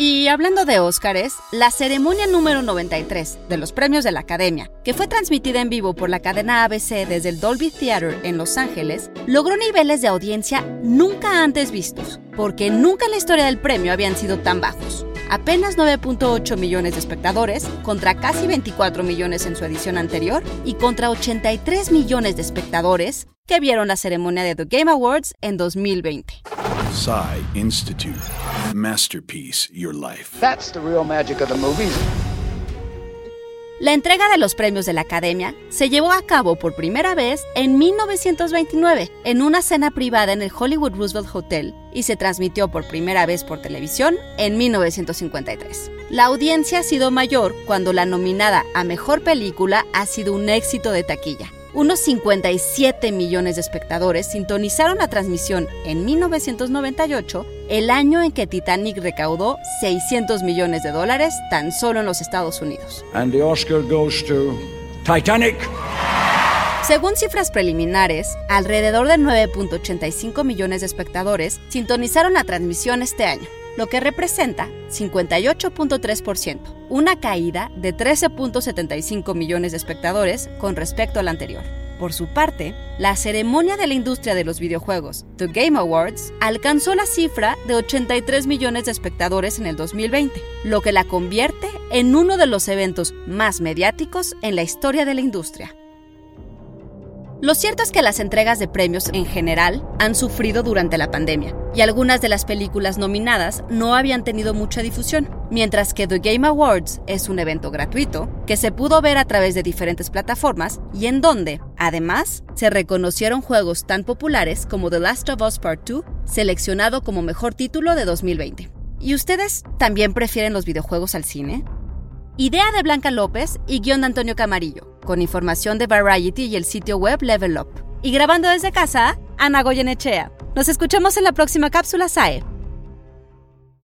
Y hablando de Óscares, la ceremonia número 93 de los premios de la Academia, que fue transmitida en vivo por la cadena ABC desde el Dolby Theater en Los Ángeles, logró niveles de audiencia nunca antes vistos, porque nunca en la historia del premio habían sido tan bajos. Apenas 9.8 millones de espectadores contra casi 24 millones en su edición anterior y contra 83 millones de espectadores que vieron la ceremonia de The Game Awards en 2020. Psy Institute. Masterpiece Your Life. That's the real magic of the movies. La entrega de los premios de la Academia se llevó a cabo por primera vez en 1929 en una cena privada en el Hollywood Roosevelt Hotel y se transmitió por primera vez por televisión en 1953. La audiencia ha sido mayor cuando la nominada a Mejor Película ha sido un éxito de taquilla unos 57 millones de espectadores sintonizaron la transmisión en 1998, el año en que Titanic recaudó 600 millones de dólares tan solo en los Estados Unidos. And the Oscar goes to Titanic. Según cifras preliminares, alrededor de 9.85 millones de espectadores sintonizaron la transmisión este año lo que representa 58.3%, una caída de 13.75 millones de espectadores con respecto al anterior. Por su parte, la ceremonia de la industria de los videojuegos, The Game Awards, alcanzó la cifra de 83 millones de espectadores en el 2020, lo que la convierte en uno de los eventos más mediáticos en la historia de la industria. Lo cierto es que las entregas de premios en general han sufrido durante la pandemia y algunas de las películas nominadas no habían tenido mucha difusión, mientras que The Game Awards es un evento gratuito que se pudo ver a través de diferentes plataformas y en donde, además, se reconocieron juegos tan populares como The Last of Us Part 2, seleccionado como mejor título de 2020. ¿Y ustedes también prefieren los videojuegos al cine? Idea de Blanca López y guion de Antonio Camarillo, con información de Variety y el sitio web Level Up. Y grabando desde casa, Ana Goyenechea. Nos escuchamos en la próxima cápsula SAE.